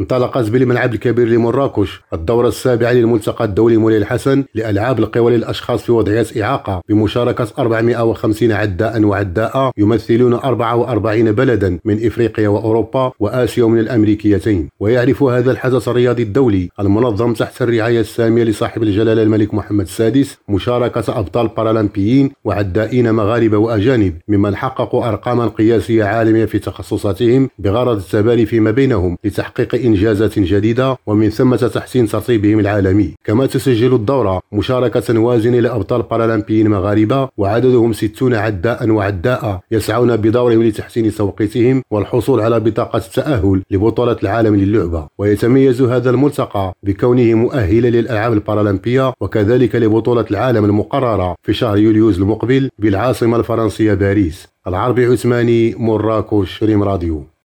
انطلقت بالملعب الكبير لمراكش الدورة السابعة للملتقى الدولي مولاي الحسن لألعاب القوى للأشخاص في وضعيات إعاقة بمشاركة 450 عداء وعداء يمثلون 44 بلدا من إفريقيا وأوروبا وآسيا ومن الأمريكيتين. ويعرف هذا الحدث الرياضي الدولي المنظم تحت الرعاية السامية لصاحب الجلالة الملك محمد السادس مشاركة أبطال بارالمبيين وعدائين مغاربة وأجانب ممن حققوا أرقاما قياسية عالمية في تخصصاتهم بغرض التبادل فيما بينهم لتحقيق إنجازات جديدة ومن ثم تحسين ترتيبهم العالمي. كما تسجل الدورة مشاركة وازنة لأبطال بارالمبيين مغاربة وعددهم 60 عداء وعداء يسعون بدورهم لتحسين توقيتهم والحصول على بطاقة التأهل لبطولة العالم للعبة. ويتميز هذا الملتقى بكونه مؤهلا للألعاب البارالمبية وكذلك لبطولة العالم المقررة في شهر يوليوز المقبل بالعاصمة الفرنسية باريس. العربي عثماني مراكش ريم راديو.